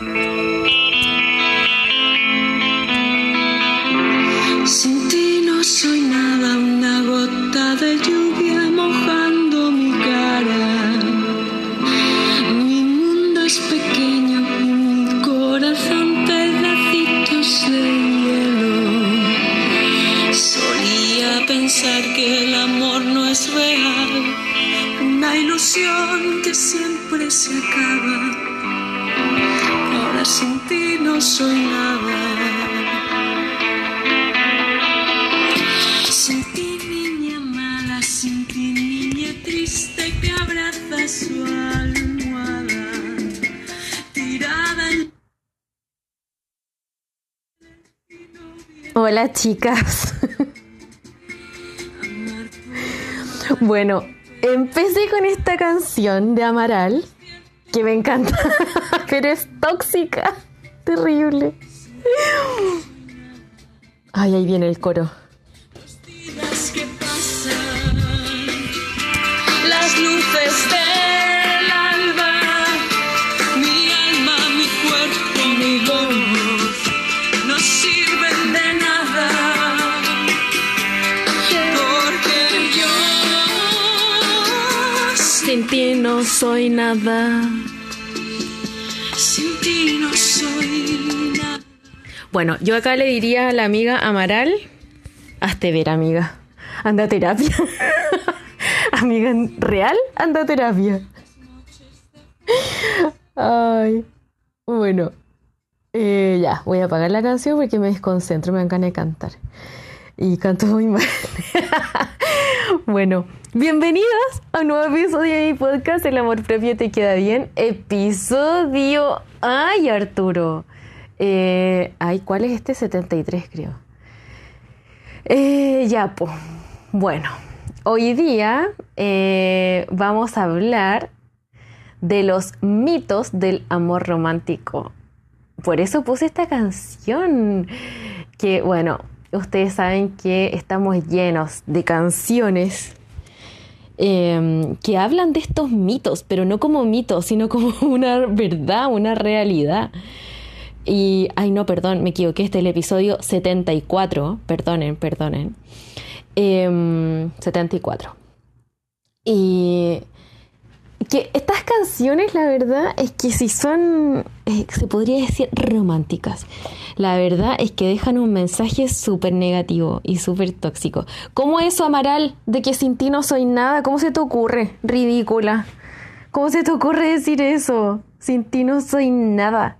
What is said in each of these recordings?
Sin ti no soy nada, una gota de lluvia mojando mi cara. Mi mundo es pequeño y mi corazón pedacitos de hielo. Solía pensar que el amor no es real, una ilusión que siempre se acaba. Sin ti no soy nada. Sin ti, niña mala, sin ti, niña triste que abraza su almohada, tirada en Hola chicas. Bueno, empecé con esta canción de Amaral, que me encanta, pero es tóxica, terrible. Ay, ahí viene el coro. días que pasan, las luces del alba, mi alma, mi cuerpo, mi voz, no sirven de nada. Porque yo Sin ti no soy nada. Bueno, yo acá le diría a la amiga Amaral, hazte ver, amiga. Anda a terapia. amiga real, anda a terapia. Ay, bueno. Eh, ya, voy a apagar la canción porque me desconcentro, me dan ganas de cantar. Y canto muy mal. bueno, bienvenidos a un nuevo episodio de mi podcast El amor propio te queda bien. Episodio... Ay, Arturo. Eh, ay, ¿cuál es este? 73, creo. Eh, ya, pues. Bueno, hoy día eh, vamos a hablar de los mitos del amor romántico. Por eso puse esta canción. Que, bueno, ustedes saben que estamos llenos de canciones eh, que hablan de estos mitos, pero no como mitos, sino como una verdad, una realidad. Y, ay no, perdón, me equivoqué, este es el episodio 74, perdonen, perdonen. Em, 74. Y que estas canciones, la verdad, es que si son, eh, se podría decir románticas, la verdad es que dejan un mensaje súper negativo y súper tóxico. ¿Cómo eso, Amaral, de que sin ti no soy nada? ¿Cómo se te ocurre? Ridícula. ¿Cómo se te ocurre decir eso? Sin ti no soy nada.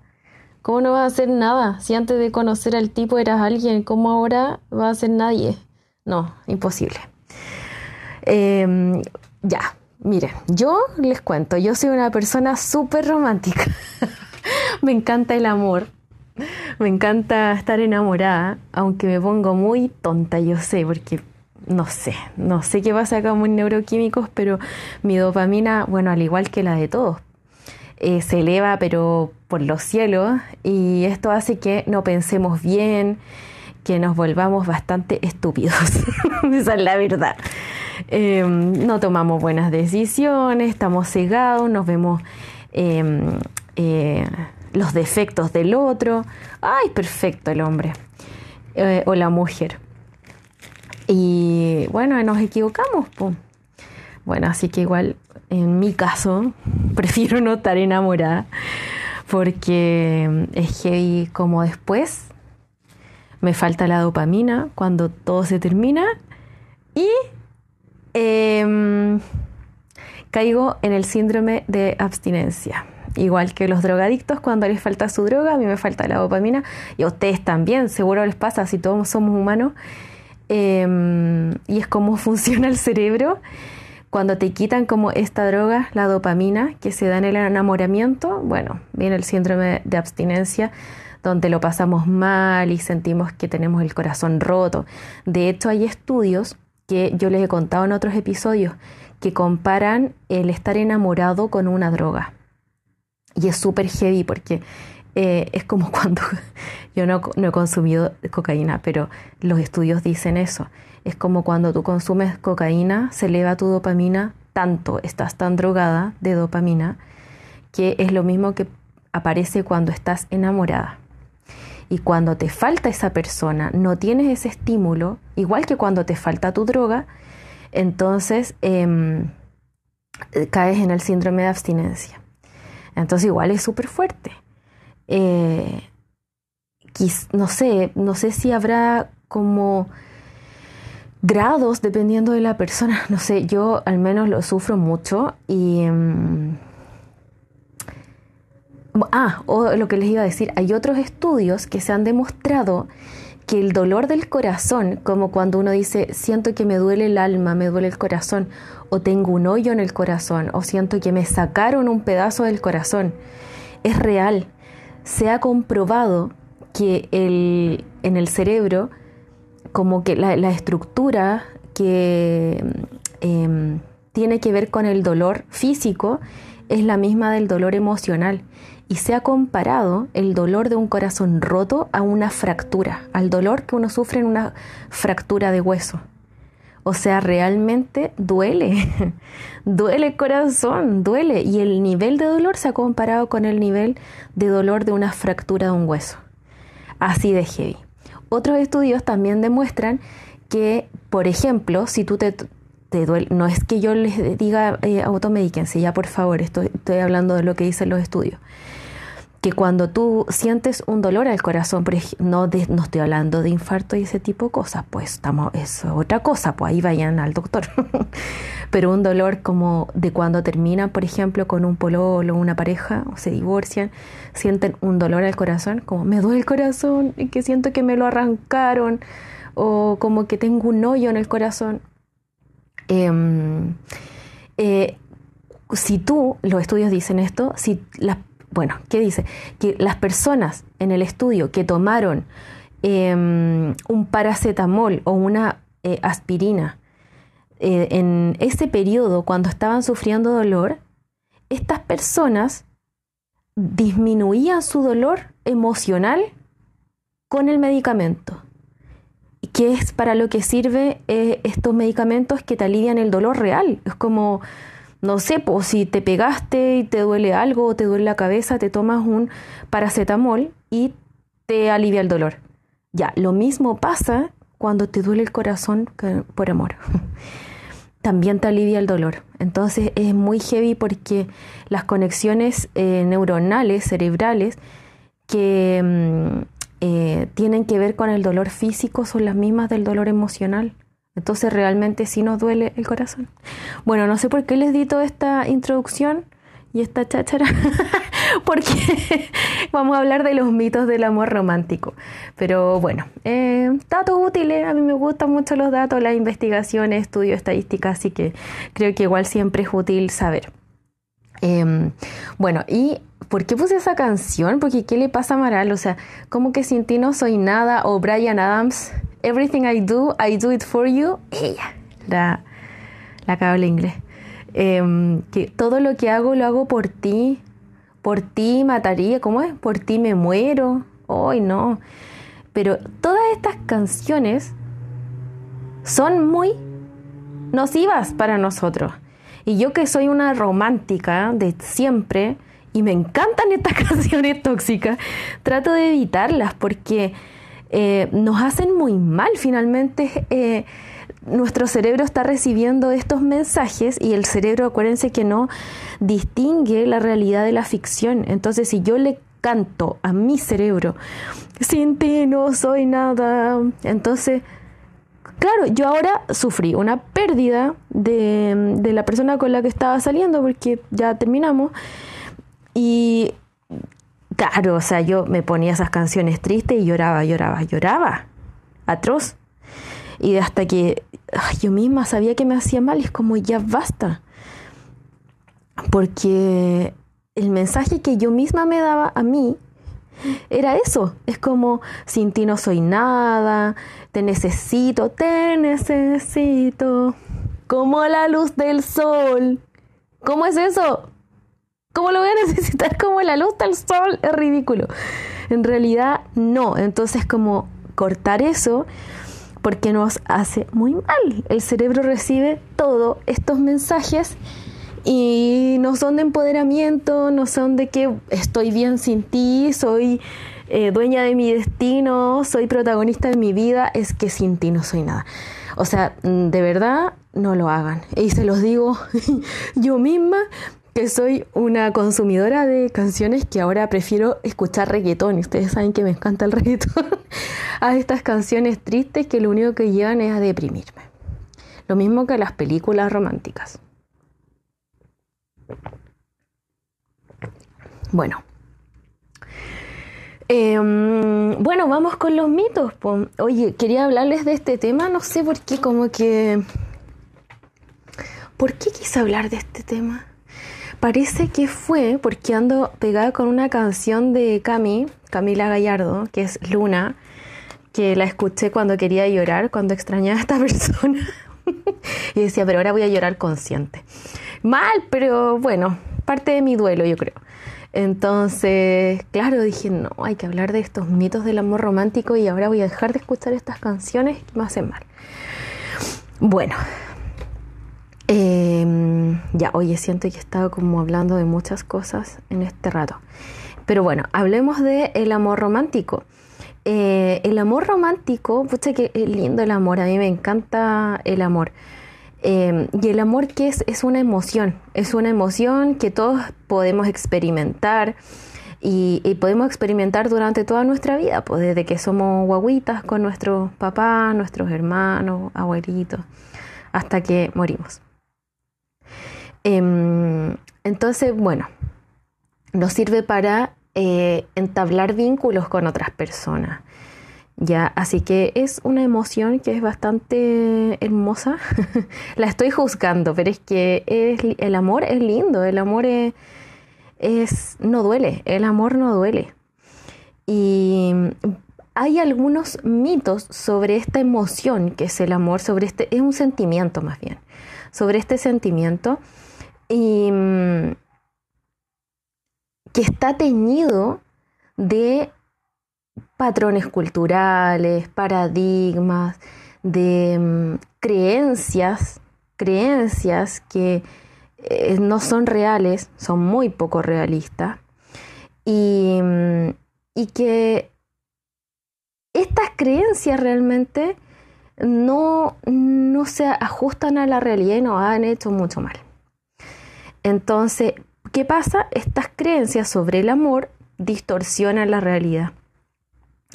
¿Cómo no vas a ser nada? Si antes de conocer al tipo eras alguien, ¿cómo ahora vas a ser nadie? No, imposible. Eh, ya, miren, yo les cuento, yo soy una persona súper romántica. me encanta el amor. Me encanta estar enamorada, aunque me pongo muy tonta, yo sé, porque no sé, no sé qué pasa acá con neuroquímicos, pero mi dopamina, bueno, al igual que la de todos, eh, se eleva pero por los cielos y esto hace que no pensemos bien, que nos volvamos bastante estúpidos. Esa es la verdad. Eh, no tomamos buenas decisiones, estamos cegados, nos vemos eh, eh, los defectos del otro. Ay, perfecto el hombre eh, o la mujer. Y bueno, nos equivocamos. Bueno, así que igual en mi caso prefiero no estar enamorada porque es heavy como después me falta la dopamina cuando todo se termina y em, caigo en el síndrome de abstinencia. Igual que los drogadictos, cuando les falta su droga, a mí me falta la dopamina y a ustedes también, seguro les pasa si todos somos humanos. Em, y es como funciona el cerebro cuando te quitan como esta droga, la dopamina, que se da en el enamoramiento, bueno, viene el síndrome de abstinencia, donde lo pasamos mal y sentimos que tenemos el corazón roto. De hecho, hay estudios que yo les he contado en otros episodios que comparan el estar enamorado con una droga. Y es súper heavy porque eh, es como cuando yo no, no he consumido cocaína, pero los estudios dicen eso. Es como cuando tú consumes cocaína, se eleva tu dopamina tanto, estás tan drogada de dopamina, que es lo mismo que aparece cuando estás enamorada. Y cuando te falta esa persona, no tienes ese estímulo, igual que cuando te falta tu droga, entonces em, caes en el síndrome de abstinencia. Entonces igual es súper fuerte. Eh, no sé, no sé si habrá como grados dependiendo de la persona. No sé, yo al menos lo sufro mucho y... Em, ah, o lo que les iba a decir, hay otros estudios que se han demostrado que el dolor del corazón, como cuando uno dice, siento que me duele el alma, me duele el corazón, o tengo un hoyo en el corazón, o siento que me sacaron un pedazo del corazón, es real. Se ha comprobado que el, en el cerebro, como que la, estructura que em, tiene que ver con el dolor físico es la misma del dolor emocional y se ha comparado el dolor de un corazón roto a una fractura, al dolor que uno sufre en una fractura de hueso. O sea, realmente duele, duele el corazón, duele. Y el nivel de dolor se ha comparado con el nivel de dolor de una fractura de un hueso. Así de heavy. Otros estudios también demuestran que, por ejemplo, si tú te, te duele, no es que yo les diga eh, ya por favor, estoy, estoy hablando de lo que dicen los estudios que cuando tú sientes un dolor al corazón, no, no estoy hablando de infarto y ese tipo de cosas, pues estamos, es otra cosa, pues ahí vayan al doctor. Pero un dolor como de cuando terminan, por ejemplo, con un pololo una pareja, o se divorcian, sienten un dolor al corazón, como me duele el corazón y que siento que me lo arrancaron, o como que tengo un hoyo en el corazón. Em, eh, si tú, los estudios dicen esto, si las bueno, ¿qué dice? Que las personas en el estudio que tomaron em, un paracetamol o una eh, aspirina eh, en ese periodo cuando estaban sufriendo dolor, estas personas disminuían su dolor emocional con el medicamento. ¿Qué es para lo que sirve eh, estos medicamentos que te alivian el dolor real? Es como no sé, si te pegaste y te duele algo o te duele la cabeza, te tomas un paracetamol y te alivia el dolor. Ya, lo mismo pasa cuando te duele el corazón por amor. También te alivia el dolor. Entonces es muy heavy porque las conexiones eh, neuronales, cerebrales, que mm, eh, tienen que ver con el dolor físico son las mismas del dolor emocional. Entonces realmente sí nos duele el corazón. Bueno, no sé por qué les di toda esta introducción y esta cháchara, porque vamos a hablar de los mitos del amor romántico. Pero bueno, eh, datos útiles, a mí me gustan mucho los datos, las investigaciones, estudios, estadísticas, así que creo que igual siempre es útil saber. Em, bueno, ¿y por qué puse esa canción? Porque ¿qué le pasa a Maral? O sea, como que sin ti no soy nada, o Brian Adams Everything I Do, I Do It For You. Ella, la, la cable inglés. Em, que todo lo que hago lo hago por ti. Por ti mataría, ¿cómo es? Por ti me muero. Hoy no. Pero todas estas canciones son muy nocivas para nosotros. Y yo que soy una romántica de siempre y me encantan estas canciones tóxicas, trato de evitarlas porque eh, nos hacen muy mal. Finalmente, eh, nuestro cerebro está recibiendo estos mensajes y el cerebro, acuérdense que no distingue la realidad de la ficción. Entonces, si yo le canto a mi cerebro, sin ti no soy nada, entonces... Claro, yo ahora sufrí una pérdida de, de la persona con la que estaba saliendo porque ya terminamos y Claro, o sea, yo me ponía esas canciones tristes y lloraba, lloraba, lloraba. Atroz. Y hasta que yo misma sabía que me hacía mal, es como ya basta. Porque el mensaje que yo misma me daba a mí era eso. Es como, sin ti no soy nada, te necesito, te necesito, como la luz del sol. ¿Cómo es eso? ¿Cómo lo voy a necesitar como la luz del sol? Es ridículo. En realidad no. Entonces como cortar eso porque nos hace muy mal. El cerebro recibe todos estos mensajes y no son de empoderamiento, no son de que estoy bien sin ti, soy eh, dueña de mi destino, soy protagonista de mi vida, es que sin ti no soy nada. O sea, mm, de verdad, no lo hagan. Y se los digo yo misma, que soy una consumidora de canciones que ahora prefiero escuchar reggaetón. Ustedes saben que me encanta el reggaetón. a estas canciones tristes que lo único que llevan es a deprimirme. Lo mismo que las películas románticas. Bueno. Em, bueno, vamos con los mitos. Oye, quería hablarles de este tema, no sé por qué, como que... ¿Por qué quise hablar de este tema? Parece que fue porque ando pegada con una canción de Cami, Camila Gallardo, que es Luna, que la escuché cuando quería llorar, cuando extrañaba a esta persona. y decía, pero ahora voy a llorar consciente. Mal, pero bueno, parte de mi duelo, yo creo. Entonces, claro, dije, no, hay que hablar de estos mitos del amor romántico y ahora voy a dejar de escuchar estas canciones que me hacen mal. Bueno, Em, ya, oye, siento que he estado como hablando de muchas cosas en este rato. Pero bueno, hablemos de amor romántico. Eh, el amor romántico, pucha es lindo el amor, a mí me encanta el amor. Em, y el amor que es, es una emoción, es una emoción que todos podemos experimentar y, y, podemos experimentar durante toda nuestra vida, pues desde que somos guaguitas con nuestros papás, nuestros hermanos, abuelitos, hasta que morimos. Em, entonces, bueno, nos sirve para eh, entablar vínculos con otras personas. Ya, así que es una emoción que es bastante hermosa. La estoy juzgando, pero es que el amor es lindo, el amor es, no duele, el amor no duele. Y hay algunos mitos sobre esta emoción que es el amor, sobre este, es un sentimiento más bien, sobre este sentimiento y mm, que está teñido de patrones culturales, paradigmas, de mm, creencias, creencias que eh, no son reales, son muy poco realistas, y, mm, y que estas creencias realmente no, no se ajustan a la realidad y nos han hecho mucho mal. Entonces, ¿qué pasa? Estas creencias sobre el amor distorsionan la realidad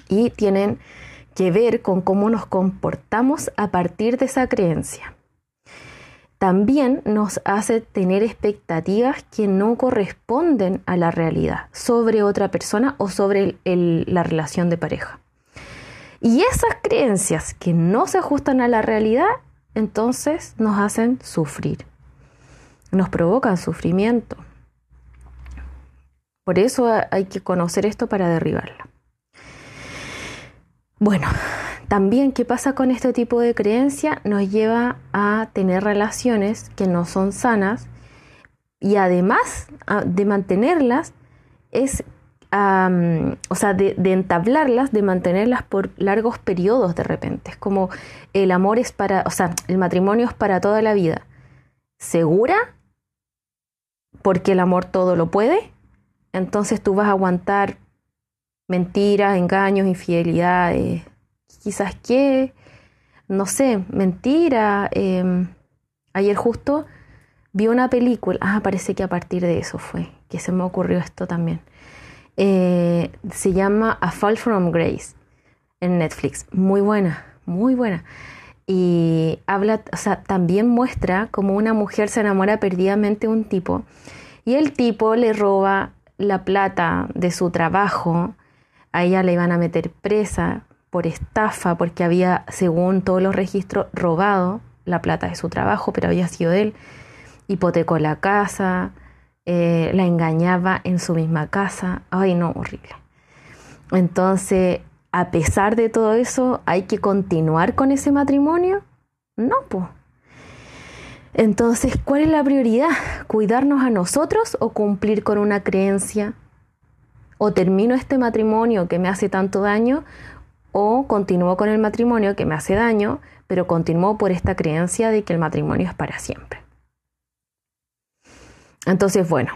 y tienen que ver con cómo nos comportamos a partir de esa creencia. También nos hace tener expectativas que no corresponden a la realidad sobre otra persona o sobre la relación de pareja. Y esas creencias que no se ajustan a la realidad, entonces nos hacen sufrir nos provocan sufrimiento. Por eso hay que conocer esto para derribarla. Bueno, también qué pasa con este tipo de creencia nos lleva a tener relaciones que no son sanas y además de mantenerlas es, o sea, de, de, entablarlas, de mantenerlas por largos periodos de repente. Es como el amor es para, o sea, el matrimonio es para toda la vida. ¿Segura? Porque el amor todo lo puede, entonces tú vas a aguantar mentiras, engaños, infidelidades, quizás que, no sé, mentira. Em, ayer justo vi una película, ah, parece que a partir de eso fue, que se me ocurrió esto también. Eh, se llama A Fall from Grace en Netflix, muy buena, muy buena. Y habla, o sea, también muestra cómo una mujer se enamora perdidamente de un tipo y el tipo le roba la plata de su trabajo. A ella le iban a meter presa por estafa porque había, según todos los registros, robado la plata de su trabajo, pero había sido él. Hipotecó la casa, eh, la engañaba en su misma casa. Ay, no, horrible. Entonces, a pesar de todo eso, ¿hay que continuar con ese matrimonio? No, pues. Entonces, ¿cuál es la prioridad? ¿Cuidarnos a nosotros o cumplir con una creencia? ¿O termino este matrimonio que me hace tanto daño? ¿O continúo con el matrimonio que me hace daño, pero continúo por esta creencia de que el matrimonio es para siempre? entonces, bueno,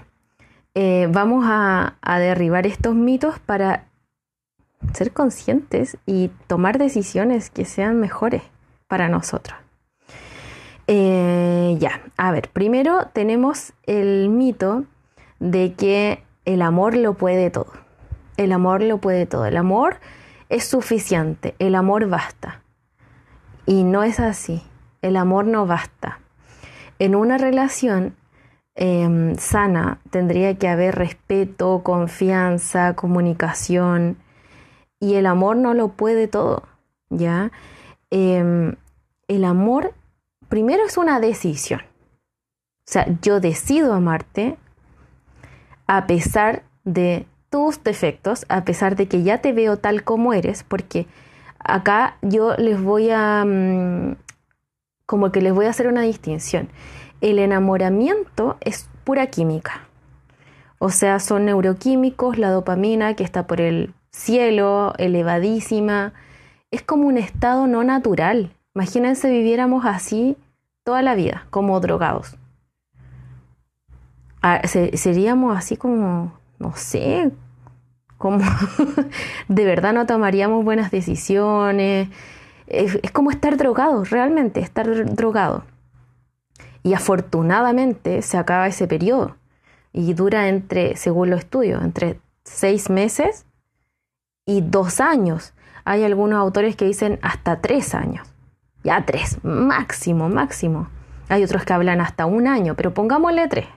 eh, vamos a, derribar estos mitos para ser conscientes y tomar decisiones que sean mejores para nosotros. Eh, ya, a ver, primero tenemos el mito de que el amor lo puede todo. El amor lo puede todo. El amor es suficiente. El amor basta. Y no es así. El amor no basta. En una relación Em, sana, tendría que haber respeto, confianza, comunicación y el amor no lo puede todo, ¿ya? Em, el amor primero es una decisión. O sea, yo decido amarte a pesar de tus defectos, a pesar de que ya te veo tal como eres, porque acá yo les voy a, mm, como que les voy a hacer una distinción el enamoramiento es pura química. O sea, son neuroquímicos, la dopamina que está por el cielo, elevadísima. Es como un estado no natural. Imagínense viviéramos así toda la vida, como drogados. Ah, seríamos así como, no sé, como de verdad no tomaríamos buenas decisiones. es como estar drogado, realmente, estar drogado. Y afortunadamente se acaba ese periodo y dura entre, según los estudios, entre seis meses y dos años. Hay algunos autores que dicen hasta tres años. Ya tres, máximo, máximo. Hay otros que hablan hasta un año, pero pongámosle tres.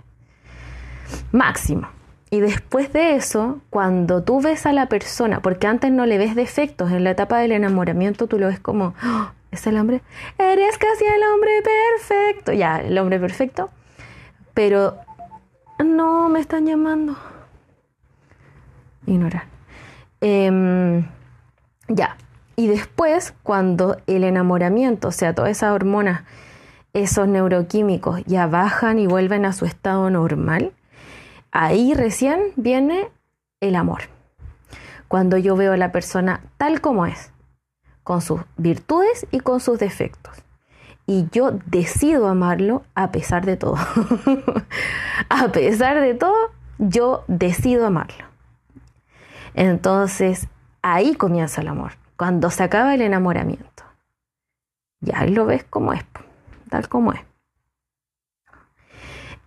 Máximo. Y después de eso, cuando tú ves a la persona, porque antes no le ves defectos, en la etapa del enamoramiento tú lo ves como, es el hombre, eres casi el hombre perfecto, ya, el hombre perfecto, pero no me están llamando. Ignorar. Em, ya, y después, cuando el enamoramiento, o sea, todas esas hormonas, esos neuroquímicos ya bajan y vuelven a su estado normal, ahí recién viene el amor. Cuando yo veo a la persona tal como es, con sus virtudes y con sus defectos. Y yo decido amarlo a pesar de todo. a pesar de todo, yo decido amarlo. Entonces, ahí comienza el amor, cuando se acaba el enamoramiento. Ya ahí lo ves como es, tal como es.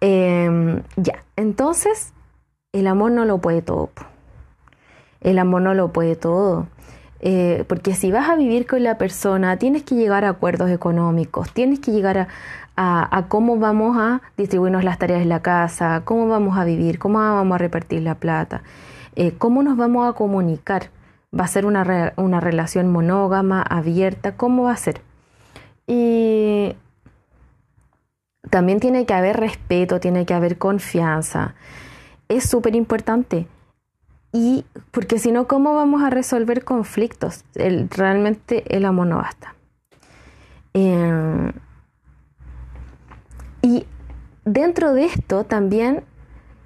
Em, ya, entonces, el amor no lo puede todo. El amor no lo puede todo. Eh, porque si vas a vivir con la persona, tienes que llegar a acuerdos económicos, tienes que llegar a, cómo vamos a distribuirnos las tareas de la casa, cómo vamos a vivir, cómo vamos a repartir la plata, eh, cómo nos vamos a comunicar. ¿Va a ser una, una relación monógama, abierta? ¿Cómo va a ser? Y también tiene que haber respeto, tiene que haber confianza. Es súper importante. Y porque si no, ¿cómo vamos a resolver conflictos? realmente el amor no basta. Em, y dentro de esto también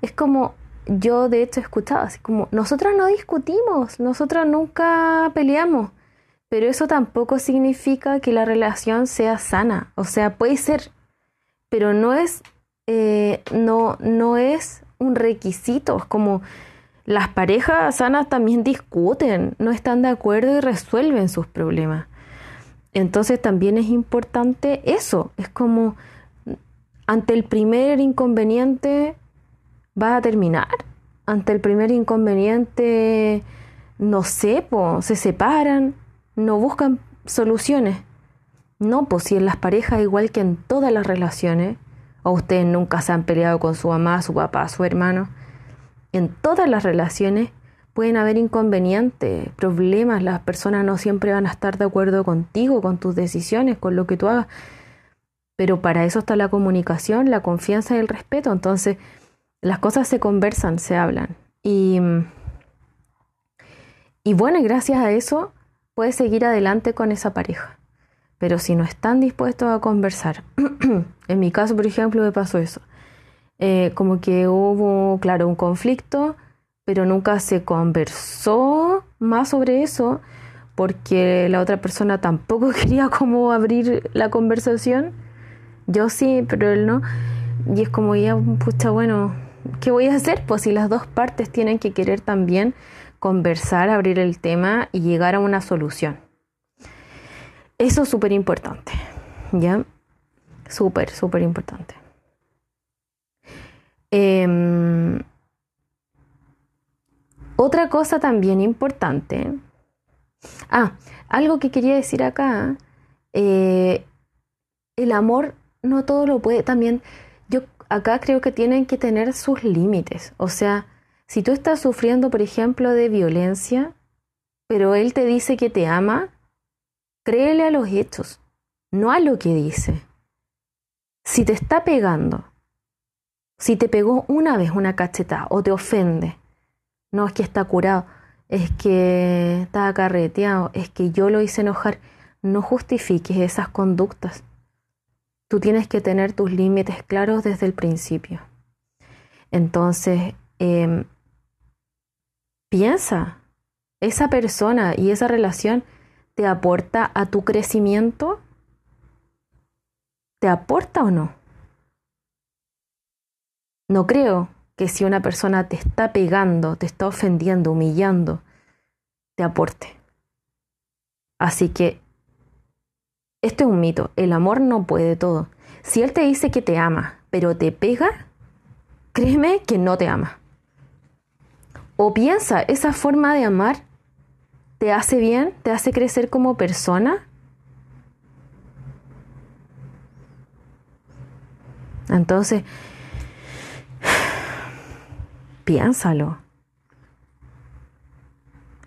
es como yo de hecho he escuchado, así como nosotros no discutimos, nosotros nunca peleamos, pero eso tampoco significa que la relación sea sana. O sea, puede ser, pero no es, eh, no, no es un requisito, es como las parejas sanas también discuten, no están de acuerdo y resuelven sus problemas. Entonces también es importante eso, es como ante el primer inconveniente va a terminar, ante el primer inconveniente no sé, se separan, no buscan soluciones. No, pues si en las parejas, igual que en todas las relaciones, o ustedes nunca se han peleado con su mamá, su papá, su hermano, en todas las relaciones pueden haber inconvenientes, problemas, las personas no siempre van a estar de acuerdo contigo, con tus decisiones, con lo que tú hagas, pero para eso está la comunicación, la confianza y el respeto, entonces las cosas se conversan, se hablan y, y bueno, gracias a eso puedes seguir adelante con esa pareja. Pero si no están dispuestos a conversar, en mi caso, por ejemplo, me pasó eso. Eh, como que hubo, claro, un conflicto, pero nunca se conversó más sobre eso porque la otra persona tampoco quería como abrir la conversación. Yo sí, pero él no. y es como ya, pucha, bueno, ¿qué voy a hacer? Pues si las dos partes tienen que querer también conversar, abrir el tema y llegar a una solución. Eso es súper importante, ¿ya? Súper, súper importante. Em, otra cosa también importante. Ah, algo que quería decir acá. Eh, el amor no todo lo puede. También acá creo que tienen que tener sus límites. O sea, si tú estás sufriendo, por ejemplo, de violencia, pero él te dice que te ama, créele a los hechos, no a lo que dice. Si te está pegando, si te pegó una vez una cachetada o te ofende, no es que está curado, es que está carreteado, es que yo lo hice enojar, no justifiques esas conductas. Tú tienes que tener tus límites claros desde el principio. Entonces, em, piensa, esa persona y esa relación te aporta a tu crecimiento? ¿Te aporta o no? No creo que si una persona te está pegando, te está ofendiendo, humillando, te aporte. Así que esto es un mito. El amor no puede todo. Si él te dice que te ama, pero te pega, créeme que no te ama. O piensa, esa forma de amar te hace bien, te hace crecer como persona. Entonces, piénsalo.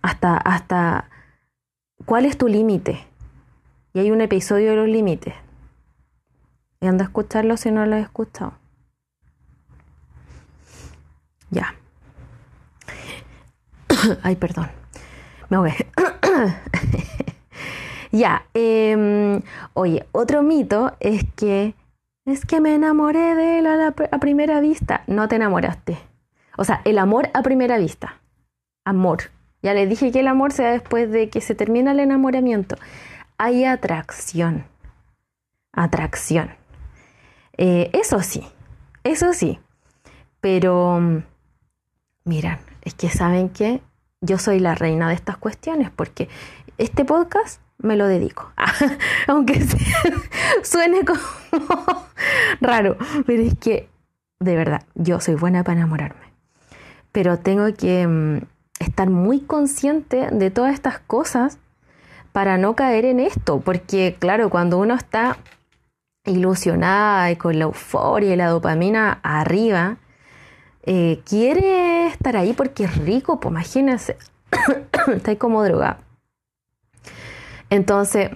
Hasta, hasta, ¿cuál es tu límite? Y hay un episodio de los límites. Y anda a escucharlo si no lo has escuchado. Ya. Ay, perdón. Me ahogué. ya. Em, oye, otro mito es que es que me enamoré de él a, a primera vista. No te enamoraste. O sea, el amor a primera vista. Amor. Ya les dije que el amor sea después de que se termina el enamoramiento hay atracción. Atracción. Eh, eso sí, eso sí. Pero, mm, miran, es que saben que yo soy la reina de estas cuestiones porque este podcast me lo dedico. Aunque suene como raro, pero es que, de verdad, yo soy buena para enamorarme. Pero tengo que mm, estar muy consciente de todas estas cosas para no caer en esto, porque claro, cuando uno está ilusionada y con la euforia y la dopamina arriba, eh, quiere estar ahí porque es rico, pues imagínense, está ahí como droga. Entonces,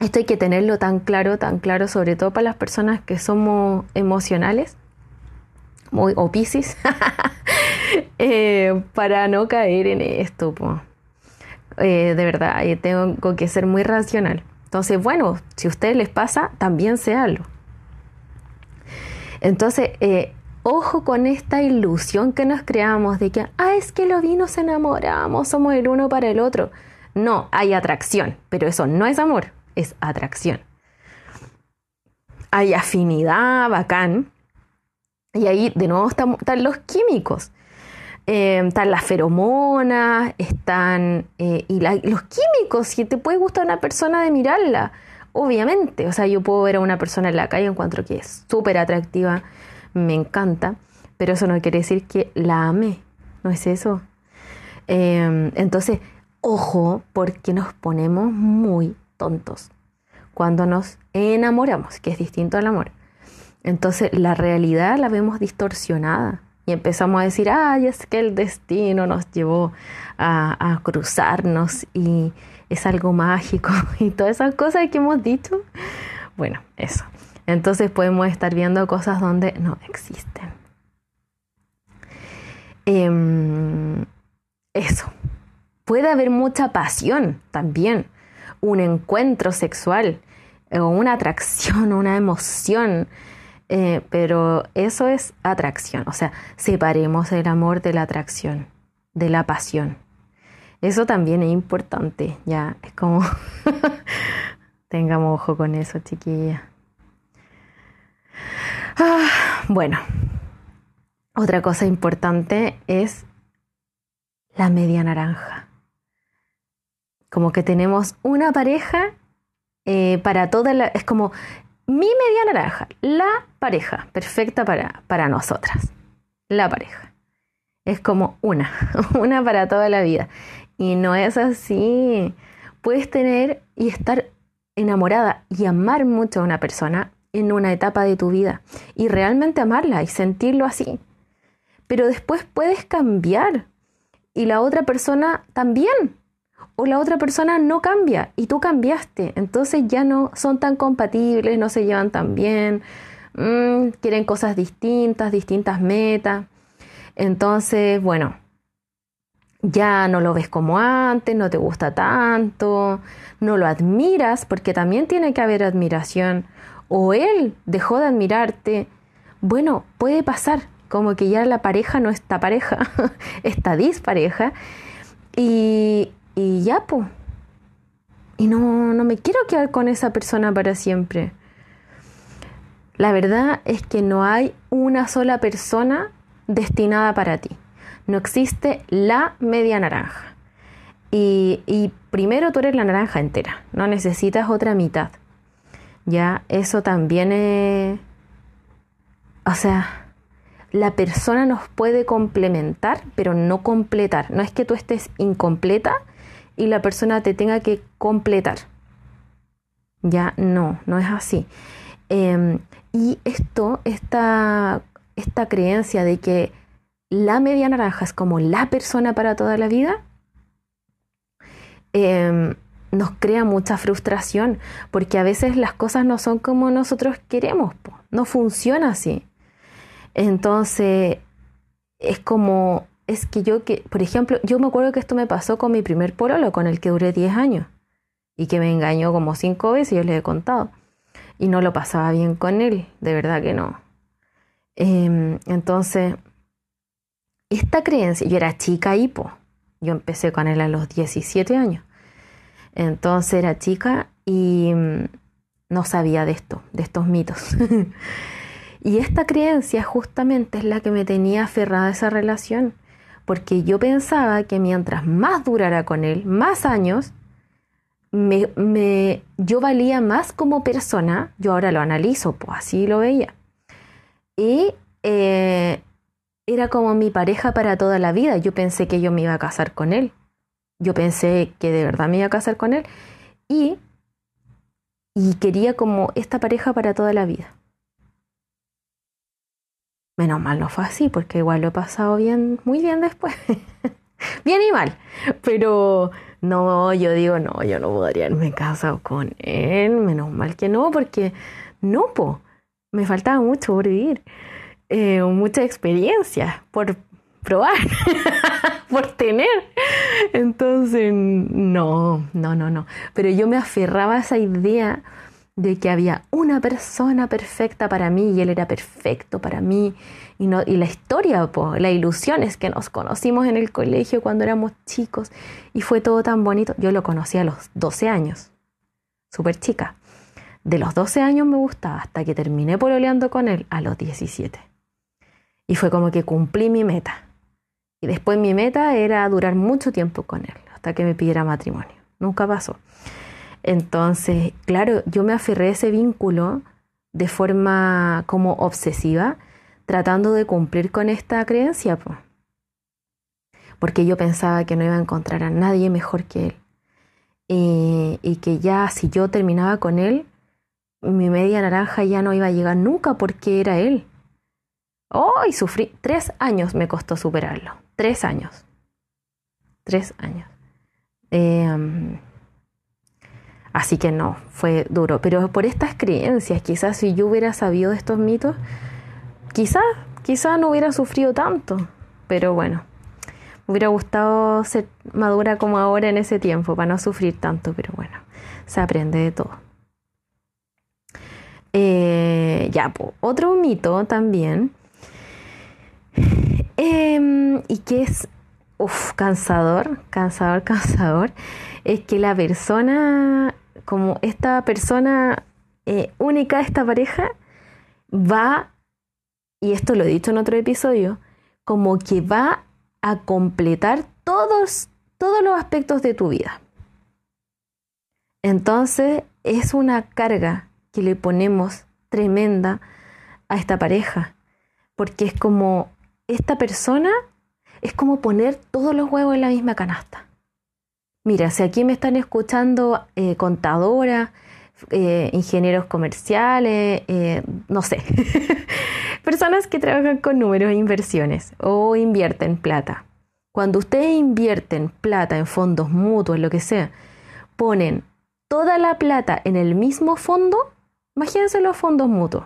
esto hay que tenerlo tan claro, tan claro, sobre todo para las personas que somos emocionales, muy o eh, para no caer en esto. Pues. Eh, de verdad, tengo que ser muy racional. Entonces, bueno, si a ustedes les pasa, también séalo. Entonces, eh, ojo con esta ilusión que nos creamos de que, ah, es que lo vi, nos enamoramos, somos el uno para el otro. No, hay atracción, pero eso no es amor, es atracción. Hay afinidad, bacán. Y ahí de nuevo están los químicos. Eh, están las feromonas, están eh, y los químicos, si te puede gustar una persona de mirarla, obviamente, o sea, yo puedo ver a una persona en la calle, encuentro que es súper atractiva, me encanta, pero eso no quiere decir que la ame, no es eso. Em, entonces, ojo, porque nos ponemos muy tontos cuando nos enamoramos, que es distinto al amor. Entonces, la realidad la vemos distorsionada y empezamos a decir, ay, es que el destino nos llevó a, cruzarnos y es algo mágico y todas esas cosas que hemos dicho. Bueno, eso. Entonces podemos estar viendo cosas donde no existen. Em, eso. Puede haber mucha pasión también, un encuentro sexual, o una atracción, una emoción, eh, pero eso es atracción, o sea, separemos el amor de la atracción, de la pasión. Eso también es importante, ya, es como, tengamos ojo con eso, chiquilla. Ah, bueno, otra cosa importante es la media naranja. Como que tenemos una pareja eh, para toda la... Es como mi media naranja, la pareja perfecta para, para nosotras. La pareja. Es como una, una para toda la vida. Y no es así. Puedes tener y estar enamorada y amar mucho a una persona en una etapa de tu vida y realmente amarla y sentirlo así. Pero después puedes cambiar y la otra persona también. O la otra persona no cambia y tú cambiaste. Entonces ya no son tan compatibles, no se llevan tan bien, mm, quieren cosas distintas, distintas metas. Entonces, bueno, ya no lo ves como antes, no te gusta tanto, no lo admiras, porque también tiene que haber admiración, o él dejó de admirarte. Bueno, puede pasar, como que ya la pareja no está pareja, está dispareja, y, y ya, pues. Y no, no me quiero quedar con esa persona para siempre. La verdad es que no hay una sola persona destinada para ti. No existe la media naranja. Y, primero tú eres la naranja entera, no necesitas otra mitad. Ya, eso también es... O sea, la persona nos puede complementar, pero no completar. No es que tú estés incompleta y la persona te tenga que completar. Ya, no, no es así. Em, y esto, esta, esta creencia de que la media naranja es como la persona para toda la vida, em, nos crea mucha frustración, porque a veces las cosas no son como nosotros queremos, no funciona así. Entonces, es como, es que yo, que, por ejemplo, yo me acuerdo que esto me pasó con mi primer pololo, con el que duré 10 años, y que me engañó como 5 veces, yo les he contado, y no lo pasaba bien con él, de verdad que no. Em, entonces, esta creencia, yo era chica hipo, yo empecé con él a los 17 años, entonces era chica y mm, no sabía de esto, de estos mitos. y esta creencia justamente es la que me tenía aferrada a esa relación, porque yo pensaba que mientras más durara con él, más años, me, yo valía más como persona, yo ahora lo analizo, pues así lo veía. Y eh, era como mi pareja para toda la vida. Yo pensé que yo me iba a casar con él. Yo pensé que de verdad me iba a casar con él. Y, y quería como esta pareja para toda la vida. Menos mal no fue así, porque igual lo he pasado bien, muy bien después. bien y mal. Pero no, yo digo, no, yo no podría haberme casado con él. Menos mal que no, porque no, po me faltaba mucho por vivir, eh, mucha experiencia por probar, por tener. Entonces, no, no, no, no. Pero yo me aferraba a esa idea de que había una persona perfecta para mí y él era perfecto para mí. Y, no, y la historia, la ilusión es que nos conocimos en el colegio cuando éramos chicos y fue todo tan bonito. Yo lo conocí a los 12 años, súper chica. De los 12 años me gustaba hasta que terminé pololeando con él a los 17. Y fue como que cumplí mi meta. Y después mi meta era durar mucho tiempo con él, hasta que me pidiera matrimonio. Nunca pasó. Entonces, claro, yo me aferré a ese vínculo de forma como obsesiva, tratando de cumplir con esta creencia, porque yo pensaba que no iba a encontrar a nadie mejor que él. Y, y que ya si yo terminaba con él, mi media naranja ya no iba a llegar nunca porque era él. Oh, y sufrí. Tres años me costó superarlo. Tres años. Tres años. Em, así que no, fue duro. Pero por estas creencias, quizás si yo hubiera sabido de estos mitos, quizás, quizás no hubiera sufrido tanto. Pero bueno, me hubiera gustado ser madura como ahora en ese tiempo para no sufrir tanto. Pero bueno, se aprende de todo. Eh, ya, otro mito también, em, y que es uf, cansador, cansador, cansador, es que la persona, como esta persona eh, única, esta pareja, va y esto lo he dicho en otro episodio, como que va a completar todos, todos los aspectos de tu vida. Entonces es una carga que le ponemos tremenda a esta pareja, porque es como esta persona es como poner todos los huevos en la misma canasta. Mira, si aquí me están escuchando eh, contadoras, eh, ingenieros comerciales, eh, no sé, personas que trabajan con números e inversiones o invierten plata. Cuando ustedes invierten plata en fondos mutuos, lo que sea, ponen toda la plata en el mismo fondo, imagínense los fondos mutuos.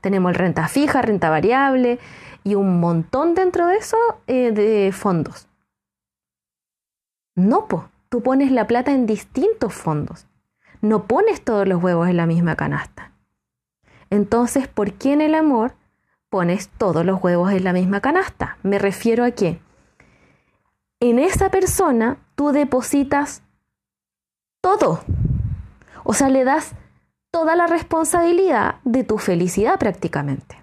Tenemos renta fija, renta variable y un montón dentro de eso eh, de fondos. No, po, tú pones la plata en distintos fondos. No pones todos los huevos en la misma canasta. Entonces, ¿por qué en el amor pones todos los huevos en la misma canasta? Me refiero a que en esa persona tú depositas todo. O sea, le das toda la responsabilidad de tu felicidad prácticamente.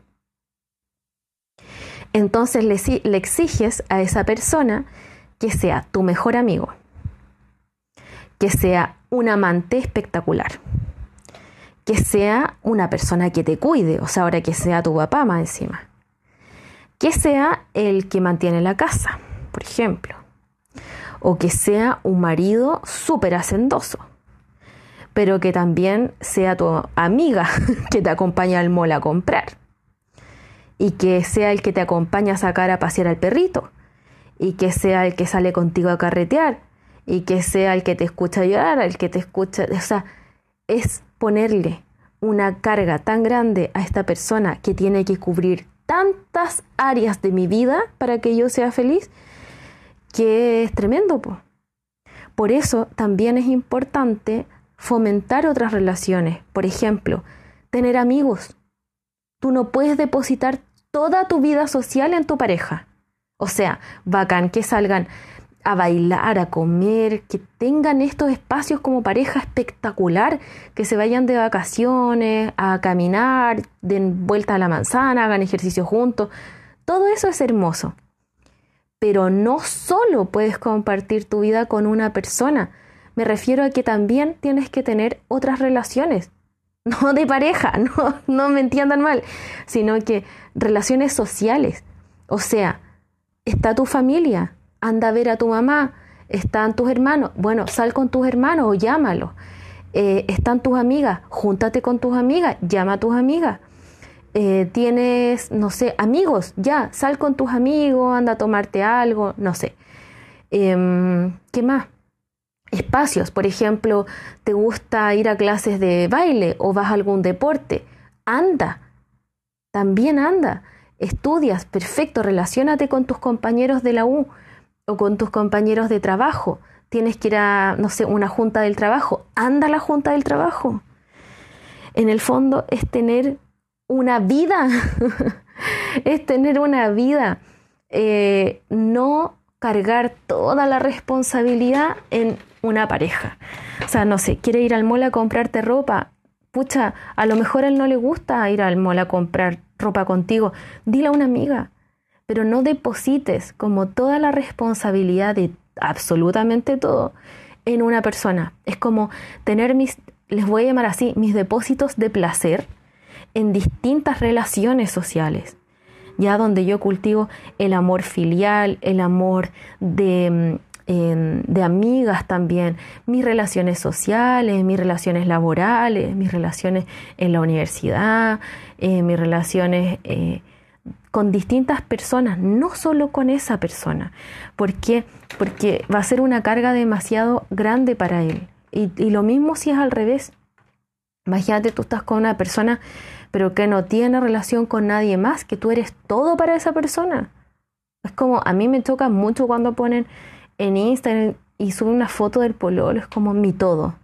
Entonces le, exiges a esa persona que sea tu mejor amigo, que sea un amante espectacular, que sea una persona que te cuide, o sea, ahora que sea tu papá más encima, que sea el que mantiene la casa, por ejemplo, o que sea un marido súper hacendoso, pero que también sea tu amiga que te acompaña al mall a comprar. Y que sea el que te acompaña a sacar a pasear al perrito. Y que sea el que sale contigo a carretear y que sea el que te escucha llorar, el que te escucha, o sea, es ponerle una carga tan grande a esta persona que tiene que cubrir tantas áreas de mi vida para que yo sea feliz, que es tremendo. Por eso también es importante fomentar otras relaciones. Por ejemplo, tener amigos. Tú no puedes depositar toda tu vida social en tu pareja. O sea, bacán que salgan a bailar, a comer, que tengan estos espacios como pareja espectacular, que se vayan de vacaciones, a caminar, den vuelta a la manzana, hagan ejercicio juntos. Todo eso es hermoso. Pero no solo puedes compartir tu vida con una persona, me refiero a que también tienes que tener otras relaciones, no de pareja, no, no me entiendan mal, sino que relaciones sociales. O sea, está tu familia, anda a ver a tu mamá, están tus hermanos, bueno, sal con tus hermanos o llámalos. Eh, están tus amigas, júntate con tus amigas, llama a tus amigas. Eh, tienes, no sé, amigos, ya, sal con tus amigos, anda a tomarte algo, no sé. Em, ¿Qué más? espacios. Por ejemplo, te gusta ir a clases de baile o vas a algún deporte. Anda, también anda. Estudias, perfecto, relacionate con tus compañeros de la U o con tus compañeros de trabajo. Tienes que ir a, no sé, una junta del trabajo. Anda a la junta del trabajo. En el fondo es tener una vida. es tener una vida. Eh, no cargar toda la responsabilidad en una pareja. O sea, no sé, quiere ir al mall a comprarte ropa. Pucha, a lo mejor a él no le gusta ir al mall a comprar ropa contigo. Dile a una amiga. Pero no deposites como toda la responsabilidad de absolutamente todo en una persona. Es como tener mis, les voy a llamar así, mis depósitos de placer en distintas relaciones sociales ya donde yo cultivo el amor filial, el amor de, mm, de amigas también, mis relaciones sociales, mis relaciones laborales, mis relaciones en la universidad, eh, mis relaciones eh, con distintas personas, no solo con esa persona. ¿Por qué? Porque va a ser una carga demasiado grande para él. Y, lo mismo si es al revés. Imagínate, tú estás con una persona pero que no tiene relación con nadie más, que tú eres todo para esa persona. Es como, a mí me choca mucho cuando ponen en Instagram y suben una foto del pololo, es como mi todo.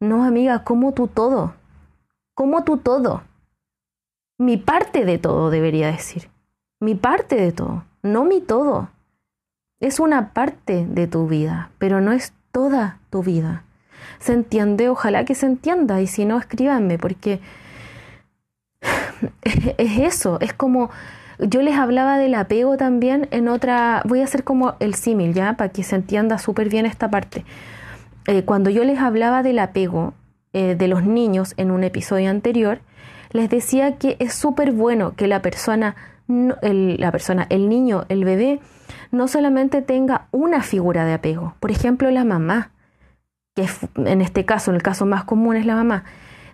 No, amiga, como tu todo. Como tu todo. Mi parte de todo, debería decir. Mi parte de todo, no mi todo. Es una parte de tu vida, pero no es toda tu vida. ¿Se entiende? Ojalá que se entienda y si no, escríbanme porque es eso, es como Yo les hablaba del apego también en otra, voy a hacer como el símil, ¿ya? Para que se entienda súper bien esta parte. Eh, cuando yo les hablaba del apego eh, de los niños en un episodio anterior, les decía que es súper bueno que la persona, la persona, el niño, el bebé, no solamente tenga una figura de apego, por ejemplo la mamá, que en este caso, en el caso más común es la mamá,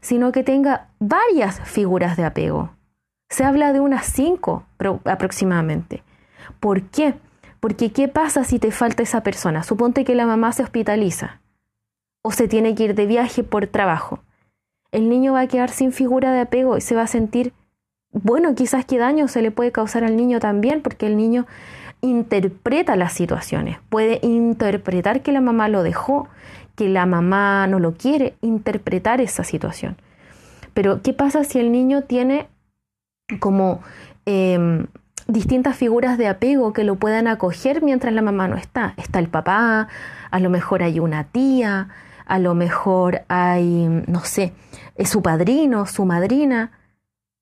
sino que tenga varias figuras de apego. Se habla de unas cinco aproximadamente. ¿Por qué? Porque ¿qué pasa si te falta esa persona? Suponte que la mamá se hospitaliza o se tiene que ir de viaje por trabajo. El niño va a quedar sin figura de apego y se va a sentir, bueno, quizás qué daño se le puede causar al niño también, porque el niño interpreta las situaciones, puede interpretar que la mamá lo dejó, que la mamá no lo quiere, interpretar esa situación. Pero, ¿qué pasa si el niño tiene como em, distintas figuras de apego que lo puedan acoger mientras la mamá no está? Está el papá, a lo mejor hay una tía, a lo mejor hay, no sé, es su padrino, su madrina.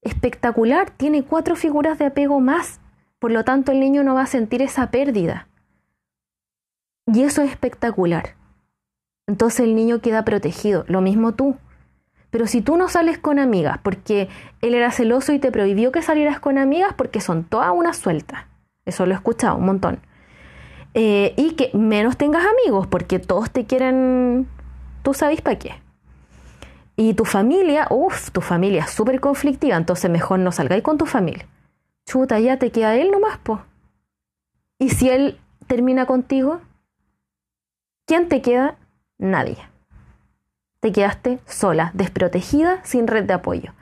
Espectacular, tiene cuatro figuras de apego más, por lo tanto el niño no va a sentir esa pérdida. Y eso es espectacular. Entonces el niño queda protegido, lo mismo tú. Pero si tú no sales con amigas porque él era celoso y te prohibió que salieras con amigas porque son todas una suelta, eso lo he escuchado un montón. Eh, y que menos tengas amigos porque todos te quieren tú sabes para qué. Y tu familia, uff, tu familia es súper conflictiva, entonces mejor no salgáis con tu familia. Chuta, ya te queda él nomás, po. Y si él termina contigo, ¿quién te queda? Nadie. Te quedaste sola, desprotegida, sin red de apoyo.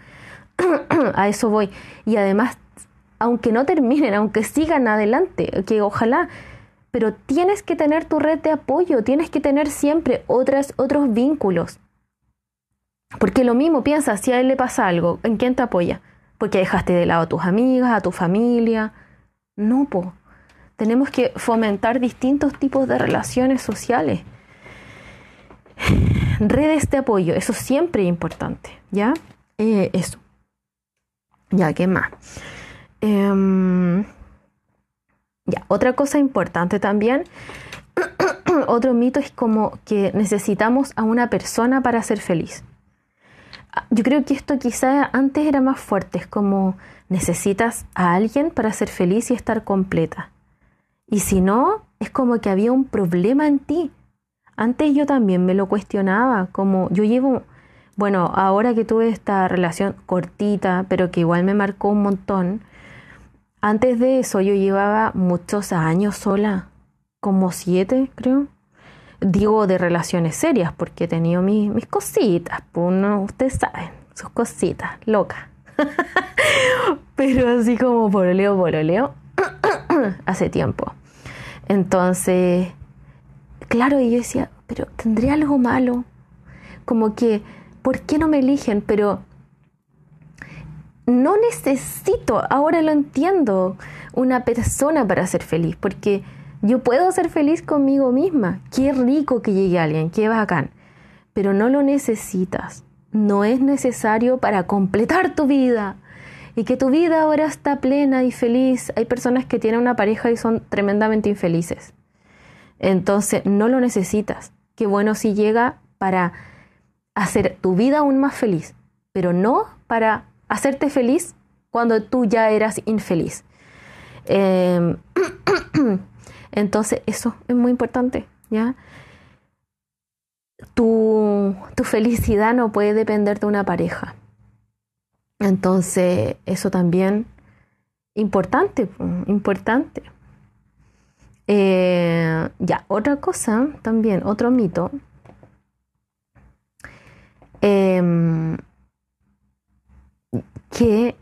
A eso voy. Y además, aunque no terminen, aunque sigan adelante, que ojalá pero tienes que tener tu red de apoyo, tienes que tener siempre otras, otros vínculos. Porque lo mismo piensa, si a él le pasa algo, ¿en quién te apoya? Porque dejaste de lado a tus amigas, a tu familia. No, po. Tenemos que fomentar distintos tipos de relaciones sociales. Redes de apoyo, eso siempre es importante, ¿ya? Eh, eso. Ya, ¿qué más? Eh, ya, otra cosa importante también, otro mito es como que necesitamos a una persona para ser feliz. Yo creo que esto quizá antes era más fuerte, es como necesitas a alguien para ser feliz y estar completa. Y si no, es como que había un problema en ti. Antes yo también me lo cuestionaba, como yo llevo, bueno, ahora que tuve esta relación cortita, pero que igual me marcó un montón, antes de eso yo llevaba muchos años sola, como siete creo. Digo de relaciones serias porque he tenido mis, mis cositas, pues no, ustedes saben, sus cositas, locas. Pero así como por por leo hace tiempo. Entonces, claro, y yo decía, pero tendría algo malo. Como que, ¿por qué no me eligen? Pero no necesito, ahora lo entiendo, una persona para ser feliz, porque yo puedo ser feliz conmigo misma. Qué rico que llegue alguien, qué bacán. Pero no lo necesitas. No es necesario para completar tu vida. Y que tu vida ahora está plena y feliz. Hay personas que tienen una pareja y son tremendamente infelices. Entonces, no lo necesitas. Qué bueno si llega para hacer tu vida aún más feliz, pero no para hacerte feliz cuando tú ya eras infeliz. Em, entonces, eso es muy importante, ¿ya? Tu, tu, felicidad no puede depender de una pareja. Entonces, eso también importante, importante. Eh, ya, otra cosa también, otro mito. Eh, que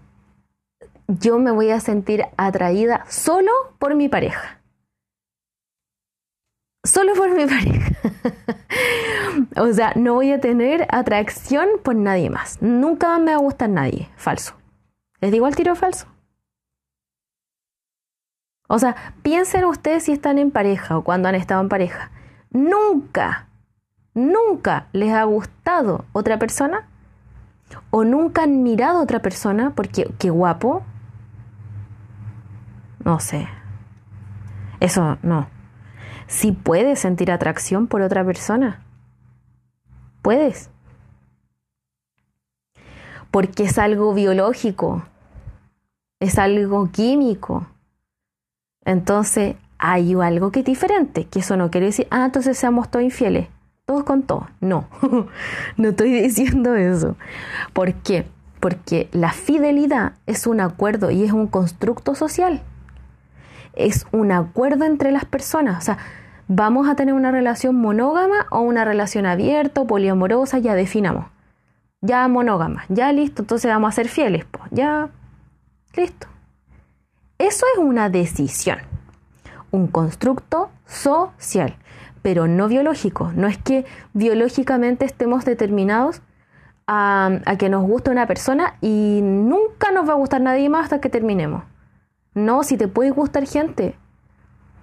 yo me voy a sentir atraída solo por mi pareja. Solo por mi pareja. o sea, no voy a tener atracción por nadie más. Nunca me va a gustar nadie. Falso. ¿Les digo el tiro falso? O sea, piensen ustedes si están en pareja o cuando han estado en pareja. Nunca, nunca les ha gustado otra persona o nunca han mirado a otra persona porque qué guapo. no sé. Eso no. Si puedes sentir atracción por otra persona, puedes. Porque es algo biológico, es algo químico. Entonces hay algo que es diferente, que eso no quiere decir, ah, entonces seamos todos infieles, todos con todos. No, no estoy diciendo eso. ¿Por qué? Porque la fidelidad es un acuerdo y es un constructo social. Es un acuerdo entre las personas. O sea, vamos a tener una relación monógama o una relación abierta poliamorosa, ya definamos. Ya monógama, ya listo, entonces vamos a ser fieles, pues, ya listo. Eso es una decisión, un constructo social, pero no biológico. No es que biológicamente estemos determinados a, que nos guste una persona y nunca nos va a gustar nadie más hasta que terminemos. No, si te puede gustar gente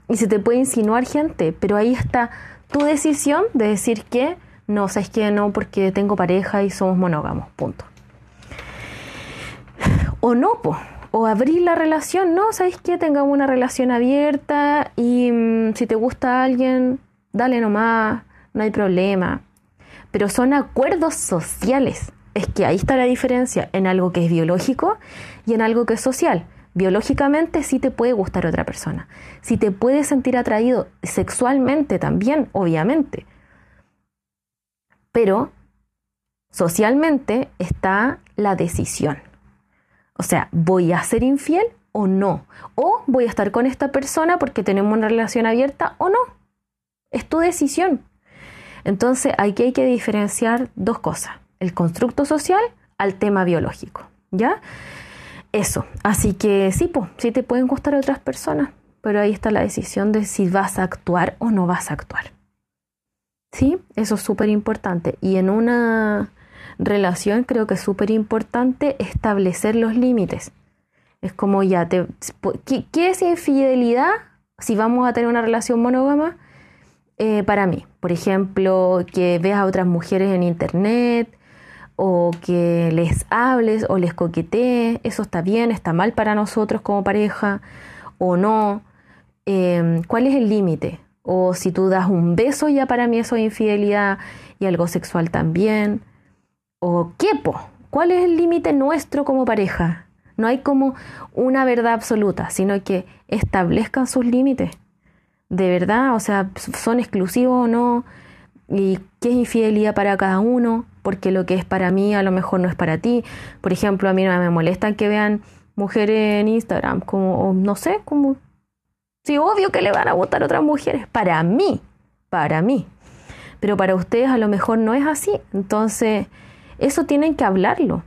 y si te puede insinuar gente, pero ahí está tu decisión de decir que no, sabes que no, porque tengo pareja y somos monógamos, punto. O no, o abrir la relación, no, sabes que tengamos una relación abierta y mm, si te gusta alguien, dale nomás, no hay problema pero son acuerdos sociales. Es que ahí está la diferencia en algo que es biológico y en algo que es social. Biológicamente sí te puede gustar otra persona, si te puedes sentir atraído sexualmente también, obviamente. Pero socialmente está la decisión. O sea, ¿voy a ser infiel o no? ¿O voy a estar con esta persona porque tenemos una relación abierta o no? Es tu decisión. Entonces aquí hay que diferenciar dos cosas, el constructo social al tema biológico, ¿ya? Eso, así que sí, pues, sí te pueden gustar otras personas, pero ahí está la decisión de si vas a actuar o no vas a actuar. ¿Sí? Eso es súper importante. Y en una relación creo que es súper importante establecer los límites. Es como ya, te, ¿qué es infidelidad? Si vamos a tener una relación monógama, eh, para mí. Por ejemplo, que veas a otras mujeres en internet o que les hables o les coquetees, eso está bien, está mal para nosotros como pareja o no. Em, ¿Cuál es el límite? O si tú das un beso, ya para mí eso es infidelidad y algo sexual también. ¿O qué, po? ¿Cuál es el límite nuestro como pareja? No hay como una verdad absoluta, sino que establezcan sus límites de verdad, o sea, son exclusivos o no, y qué es infidelidad para cada uno, porque lo que es para mí a lo mejor no es para ti. Por ejemplo, a mí no me molesta que vean mujeres en Instagram, como, no sé, como, sí, obvio que le van a gustar otras mujeres, para mí, para mí. Pero para ustedes a lo mejor no es así, entonces eso tienen que hablarlo.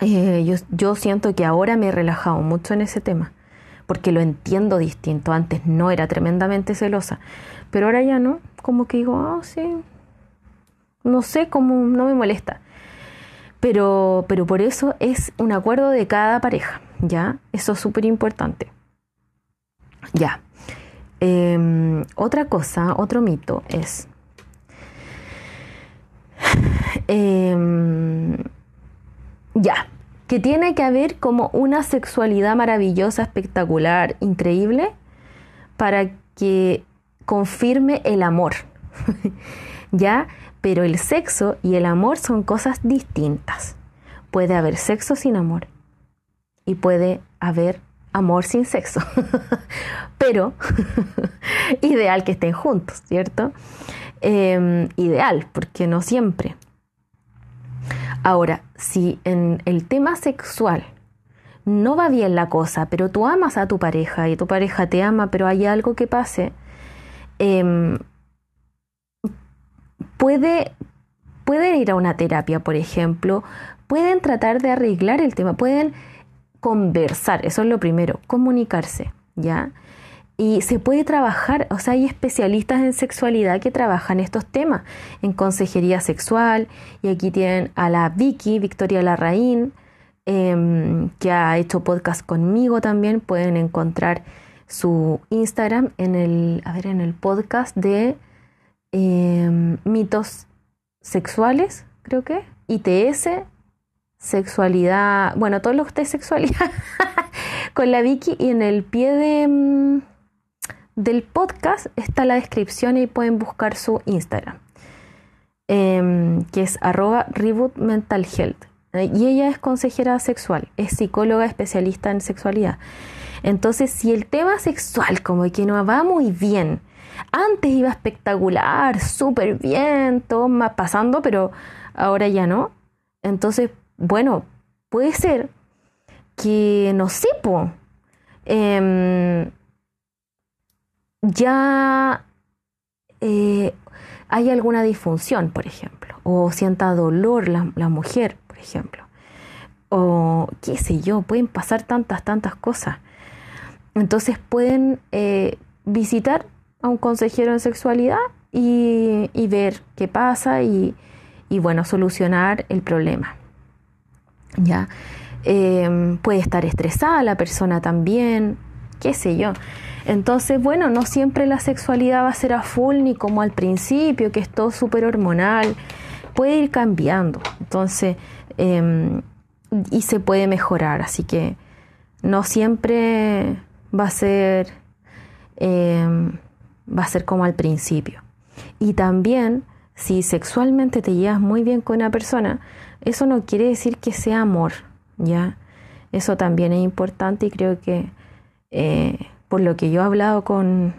Eh, yo, yo siento que ahora me he relajado mucho en ese tema porque lo entiendo distinto. Antes no era tremendamente celosa, pero ahora ya no, como que digo, ah, sí, no sé, cómo no me molesta. Pero, pero por eso es un acuerdo de cada pareja, ¿ya? Eso es súper importante. Ya. Em, otra cosa, otro mito es... Em, ya, que tiene que haber como una sexualidad maravillosa, espectacular, increíble, para que confirme el amor. ¿Ya? Pero el sexo y el amor son cosas distintas. Puede haber sexo sin amor y puede haber amor sin sexo. Pero ideal que estén juntos, ¿cierto? Em, ideal, porque no siempre. Ahora, si en el tema sexual no va bien la cosa, pero tú amas a tu pareja y tu pareja te ama, pero hay algo que pase, em, puede, pueden ir a una terapia, por ejemplo, pueden tratar de arreglar el tema, pueden conversar, eso es lo primero, comunicarse, ¿ya? Y se puede trabajar, o sea, hay especialistas en sexualidad que trabajan estos temas, en consejería sexual, y aquí tienen a la Vicky, Victoria Larraín, em, que ha hecho podcast conmigo también, pueden encontrar su Instagram en el, a ver, en el podcast de em, mitos sexuales, creo que, ITS, sexualidad, bueno, todos los de sexualidad, con la Vicky y en el pie de, mm, del podcast está la descripción y pueden buscar su Instagram, em, que es arroba reboot mental health. Y ella es consejera sexual, es psicóloga especialista en sexualidad. Entonces, si el tema sexual como que no va muy bien, antes iba espectacular, súper bien, todo más pasando, pero ahora ya no. Entonces, bueno, puede ser que, no sé, em, ya eh, hay alguna disfunción, por ejemplo, o sienta dolor la, la mujer, por ejemplo, o qué sé yo, pueden pasar tantas, tantas cosas. Entonces pueden eh, visitar a un consejero en sexualidad y, ver qué pasa y, bueno, solucionar el problema. ¿Ya? Em, puede estar estresada la persona también, qué sé yo. Entonces, bueno, no siempre la sexualidad va a ser a full ni como al principio, que es todo súper hormonal. Puede ir cambiando. Entonces, em, y se puede mejorar. Así que no siempre va a ser, em, va a ser como al principio. Y también, si sexualmente te llevas muy bien con una persona, eso no quiere decir que sea amor, ¿ya? Eso también es importante y creo que eh, por lo que yo he hablado con,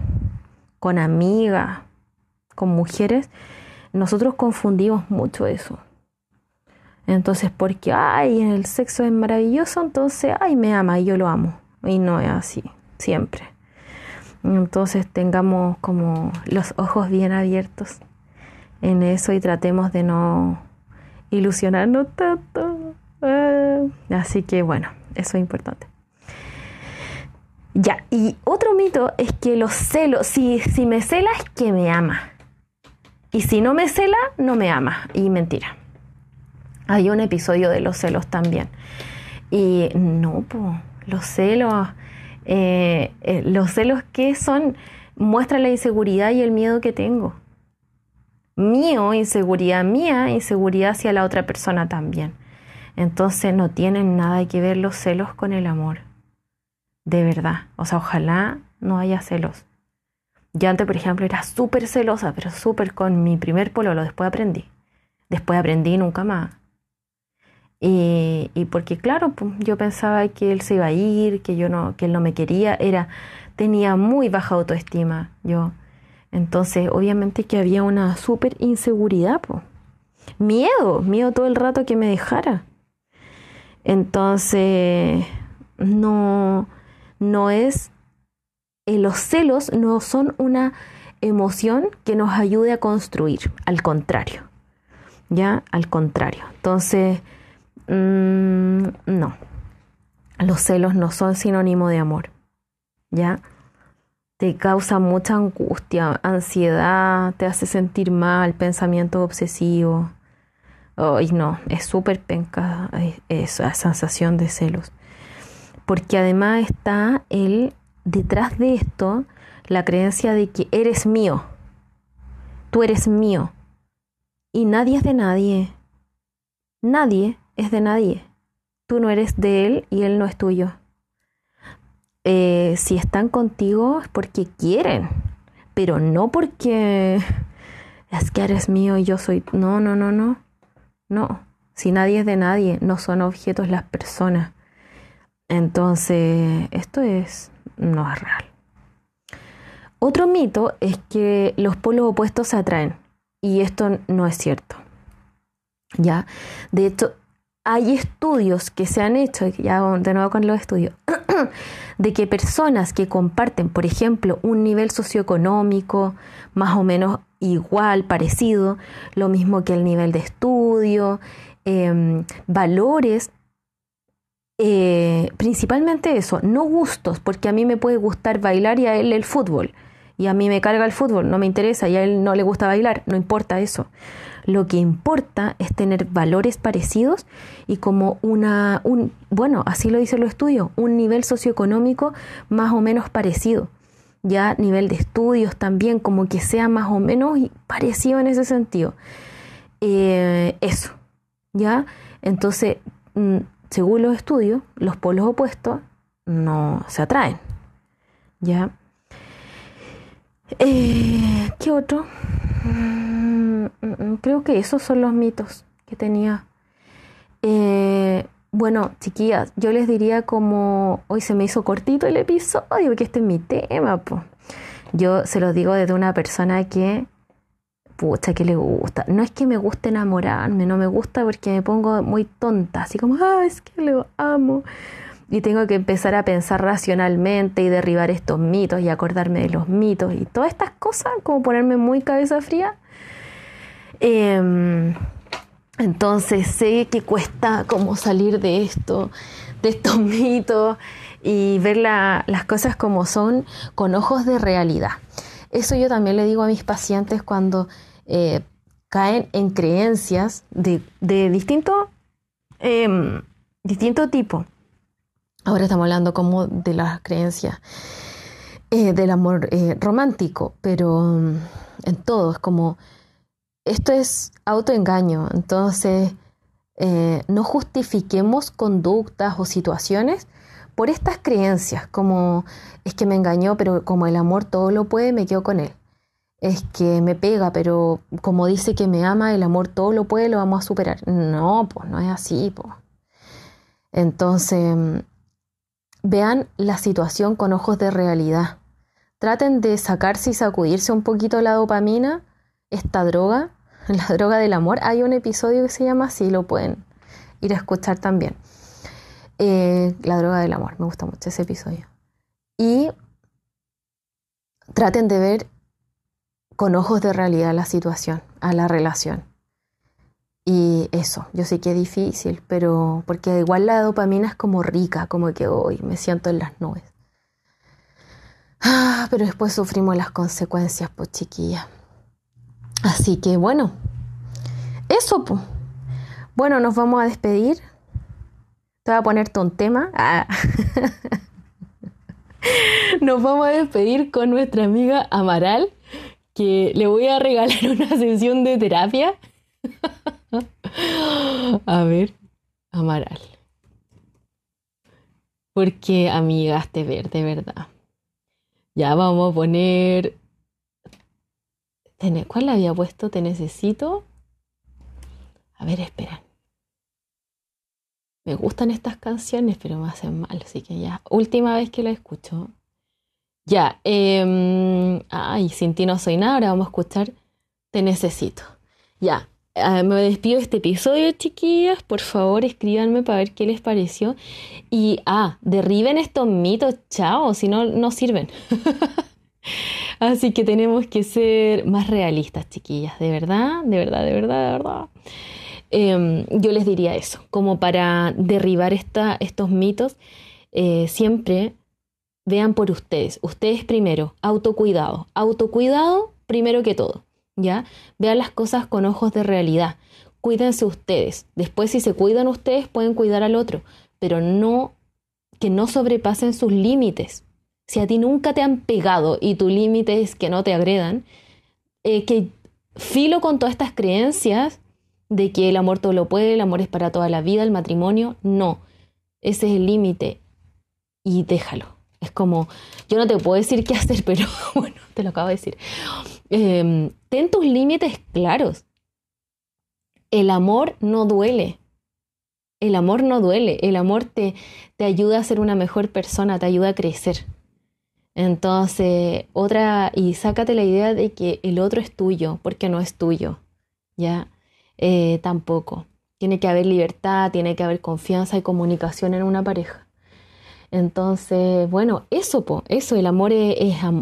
con amigas, con mujeres, nosotros confundimos mucho eso. Entonces, porque, ay, el sexo es maravilloso, entonces, ay, me ama y yo lo amo. Y no es así siempre. Entonces tengamos como los ojos bien abiertos en eso y tratemos de no ilusionarnos tanto. Ah, así que bueno, eso es importante. Ya, y otro mito es que los celos, si, si me cela es que me ama. Y si no me cela, no me ama. Y mentira. Hay un episodio de los celos también. Y no, pues, los celos eh, eh, los celos que son muestran la inseguridad y el miedo que tengo. Mío, inseguridad mía, inseguridad hacia la otra persona también. Entonces no tienen nada que ver los celos con el amor. De verdad. O sea, ojalá no haya celos. Yo antes, por ejemplo, era súper celosa, pero súper con mi primer pololo. Después aprendí. Después aprendí nunca más. Y, porque claro, pues, yo pensaba que él se iba a ir, que yo no, que él no me quería, era, tenía muy baja autoestima yo. Entonces, obviamente que había una súper inseguridad, pues. Miedo, miedo todo el rato que me dejara. Entonces, no, no es, eh, los celos no son una emoción que nos ayude a construir, al contrario, ya, al contrario. Entonces, Mm, no, los celos no son sinónimo de amor, ¿ya? Te causa mucha angustia, ansiedad, te hace sentir mal, pensamiento obsesivo. Ay, no, es súper penca esa sensación de celos. Porque además está el, detrás de esto, la creencia de que eres mío. Tú eres mío. Y nadie es de nadie. Nadie es de nadie. Tú no eres de él y él no es tuyo. Eh, si están contigo es porque quieren, pero no porque es que eres mío y yo soy... No, no, no, no. No. Si nadie es de nadie, no son objetos las personas. Entonces, esto es... no es real. Otro mito es que los polos opuestos se atraen. Y esto no es cierto. ¿Ya? De hecho, hay estudios que se han hecho, ya de nuevo con los estudios, de que personas que comparten, por ejemplo, un nivel socioeconómico más o menos igual, parecido, lo mismo que el nivel de estudio, em, valores, eh, principalmente eso, no gustos, porque a mí me puede gustar bailar y a él el fútbol, y a mí me carga el fútbol, no me interesa, y a él no le gusta bailar, no importa eso. Lo que importa es tener valores parecidos y como una, un, bueno, así lo dice el estudio, un nivel socioeconómico más o menos parecido. Ya nivel de estudios también, como que sea más o menos parecido en ese sentido. Eh, eso, ¿ya? Entonces, mm, según los estudios, los polos opuestos no se atraen. ¿Ya? Eh, ¿Qué otro? Mm, creo que esos son los mitos que tenía. Eh, bueno, chiquillas, yo les diría como hoy se me hizo cortito el episodio, que este es mi tema, pues. Yo se los digo desde una persona que, pucha, que le gusta. No es que me guste enamorarme, no me gusta porque me pongo muy tonta, así como, ah, es que le amo. Y tengo que empezar a pensar racionalmente y derribar estos mitos y acordarme de los mitos y todas estas cosas, como ponerme muy cabeza fría. Em, entonces sé que cuesta como salir de esto, de estos mitos y ver las cosas como son con ojos de realidad. Eso yo también le digo a mis pacientes cuando eh, caen en creencias de, distinto, em, distinto tipo. Ahora estamos hablando como de las creencias eh, del amor eh, romántico, pero mm, en todo es como esto es autoengaño, entonces eh, no justifiquemos conductas o situaciones por estas creencias, como es que me engañó, pero como el amor todo lo puede, me quedo con él. Es que me pega, pero como dice que me ama, el amor todo lo puede, lo vamos a superar. No, pues no es así, pues. Entonces, vean la situación con ojos de realidad. Traten de sacarse y sacudirse un poquito la dopamina esta droga, la droga del amor. Hay un episodio que se llama así, lo pueden ir a escuchar también. Eh, la droga del amor, me gusta mucho ese episodio. Y traten de ver con ojos de realidad la situación, a la relación. Y eso, yo sé que es difícil, pero porque igual la dopamina es como rica, como que hoy me siento en las nubes. Ah, pero después sufrimos las consecuencias, pues chiquilla. Así que bueno, eso. Bueno, nos vamos a despedir. Te voy a ponerte un tema. Ah. Nos vamos a despedir con nuestra amiga Amaral, que le voy a regalar una sesión de terapia. a ver, Amaral. Porque, amigas, te ver, de verdad. Ya vamos a poner ¿Cuál le había puesto? Te necesito. A ver, espera. Me gustan estas canciones, pero me hacen mal, así que ya. Última vez que la escucho. Ya. Eh, ay, sin ti no soy nada. Ahora vamos a escuchar Te necesito. Ya. Ah, me despido de este episodio, chiquillas. Por favor, escríbanme para ver qué les pareció. Y, ah, derriben estos mitos, chao, si no, no sirven. Así que tenemos que ser más realistas, chiquillas, de verdad, de verdad, de verdad, de verdad. Em, yo les diría eso, como para derribar estos mitos, eh, siempre vean por ustedes, ustedes primero, autocuidado, autocuidado primero que todo, ¿ya? Vean las cosas con ojos de realidad, cuídense ustedes, después si se cuidan ustedes pueden cuidar al otro, pero no que no sobrepasen sus límites, si a ti nunca te han pegado y tu límite es que no te agredan, eh, que filo con todas estas creencias de que el amor todo lo puede, el amor es para toda la vida, el matrimonio, no. Ese es el límite y déjalo. Es como, yo no te puedo decir qué hacer, pero bueno, te lo acabo de decir. Em, ten tus límites claros. El amor no duele. El amor no duele. El amor te, te ayuda a ser una mejor persona, te ayuda a crecer. Entonces, otra, y sácate la idea de que el otro es tuyo, porque no es tuyo, ¿ya? Eh, tampoco. Tiene que haber libertad, tiene que haber confianza y comunicación en una pareja. Entonces, bueno, eso, po, eso, el amor es,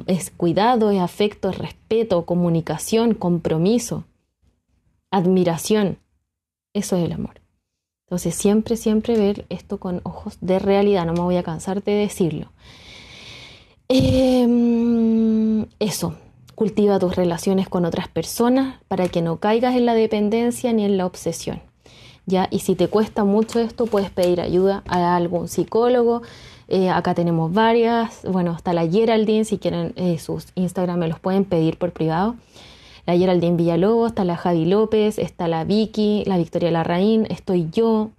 es cuidado, es afecto, es respeto, comunicación, compromiso, admiración. Eso es el amor. Entonces, siempre, siempre ver esto con ojos de realidad, no me voy a cansar de decirlo. Em, eso, cultiva tus relaciones con otras personas para que no caigas en la dependencia ni en la obsesión. ¿ya? Y si te cuesta mucho esto, puedes pedir ayuda a algún psicólogo. Eh, acá tenemos varias. Bueno, está la Geraldine, si quieren eh, sus Instagram me los pueden pedir por privado. La Geraldine Villalobos, está la Javi López, está la Vicky, la Victoria Larraín, estoy yo.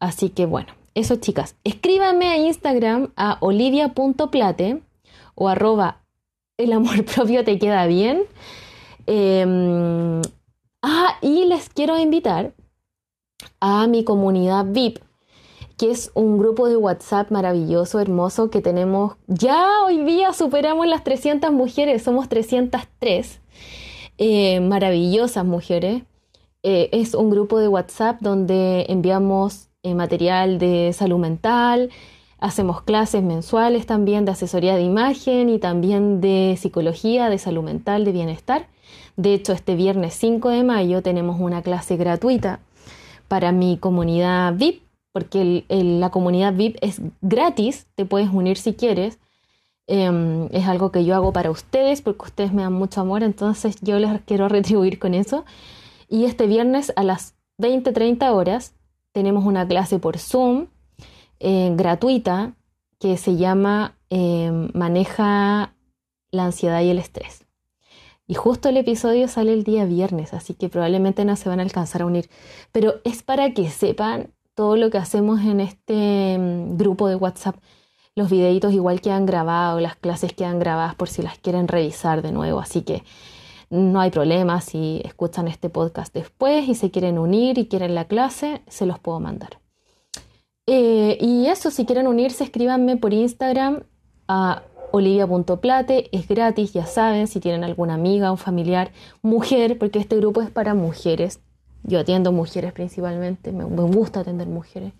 Así que bueno, eso chicas, escríbanme a Instagram a olivia.plate o arroba el amor propio te queda bien. Em, ah, y les quiero invitar a mi comunidad VIP, que es un grupo de WhatsApp maravilloso, hermoso, que tenemos, ya hoy día superamos las 300 mujeres, somos 303, eh, maravillosas mujeres. Eh, es un grupo de WhatsApp donde enviamos eh, material de salud mental, hacemos clases mensuales también de asesoría de imagen y también de psicología, de salud mental, de bienestar. De hecho, este viernes 5 de mayo tenemos una clase gratuita para mi comunidad VIP, porque la comunidad VIP es gratis, te puedes unir si quieres. Em, es algo que yo hago para ustedes porque ustedes me dan mucho amor, entonces yo les quiero retribuir con eso. Y este viernes a las 20-30 horas tenemos una clase por Zoom eh, gratuita que se llama em, Maneja la ansiedad y el estrés. Y justo el episodio sale el día viernes, así que probablemente no se van a alcanzar a unir. Pero es para que sepan todo lo que hacemos en este em, grupo de WhatsApp. Los videitos igual quedan grabados, las clases quedan grabadas por si las quieren revisar de nuevo. Así que no hay problema si escuchan este podcast después y se quieren unir y quieren la clase, se los puedo mandar. Eh, y eso, si quieren unirse, escríbanme por Instagram a olivia.plate, es gratis, ya saben, si tienen alguna amiga, un familiar, mujer, porque este grupo es para mujeres. Yo atiendo mujeres principalmente, me gusta atender mujeres.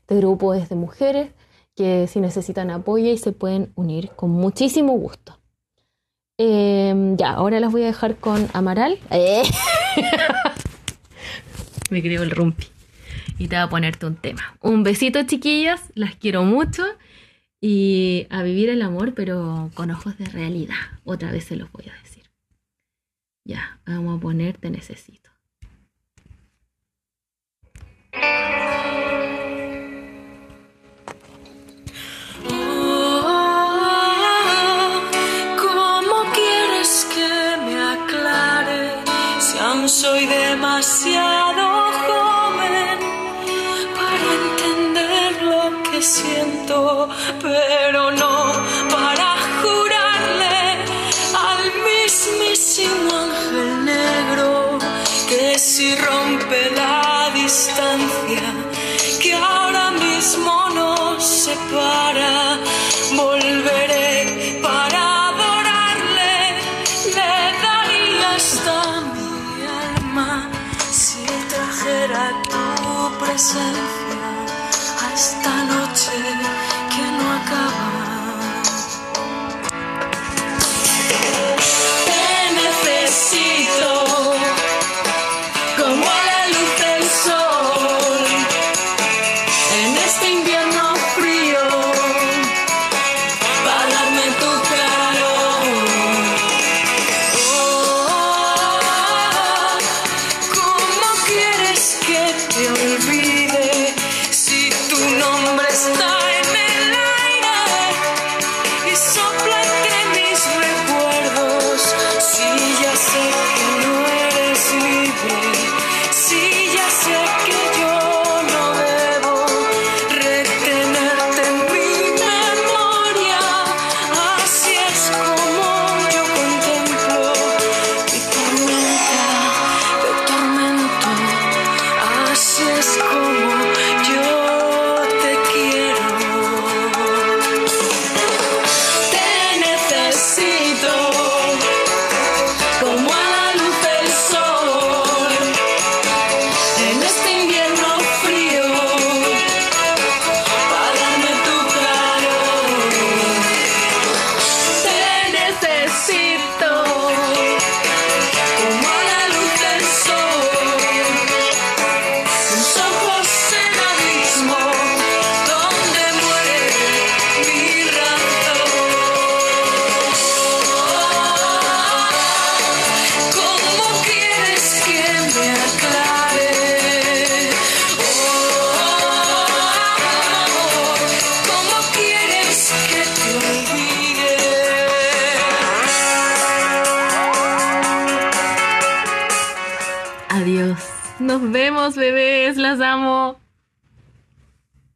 Este grupo es de mujeres que si necesitan apoyo y se pueden unir con muchísimo gusto. Em, ya, ahora las voy a dejar con Amaral. Eh. Me creo el rumpi. Y te voy a ponerte un tema. Un besito, chiquillas. Las quiero mucho. Y a vivir el amor, pero con ojos de realidad. Otra vez se los voy a decir. Ya, vamos a ponerte necesito. soy demasiado siento, pero no para jurarle al mismísimo ángel negro que si rompe la distancia que ahora mismo nos separa, volveré para adorarle, le daría hasta si trajera tu presencia a esta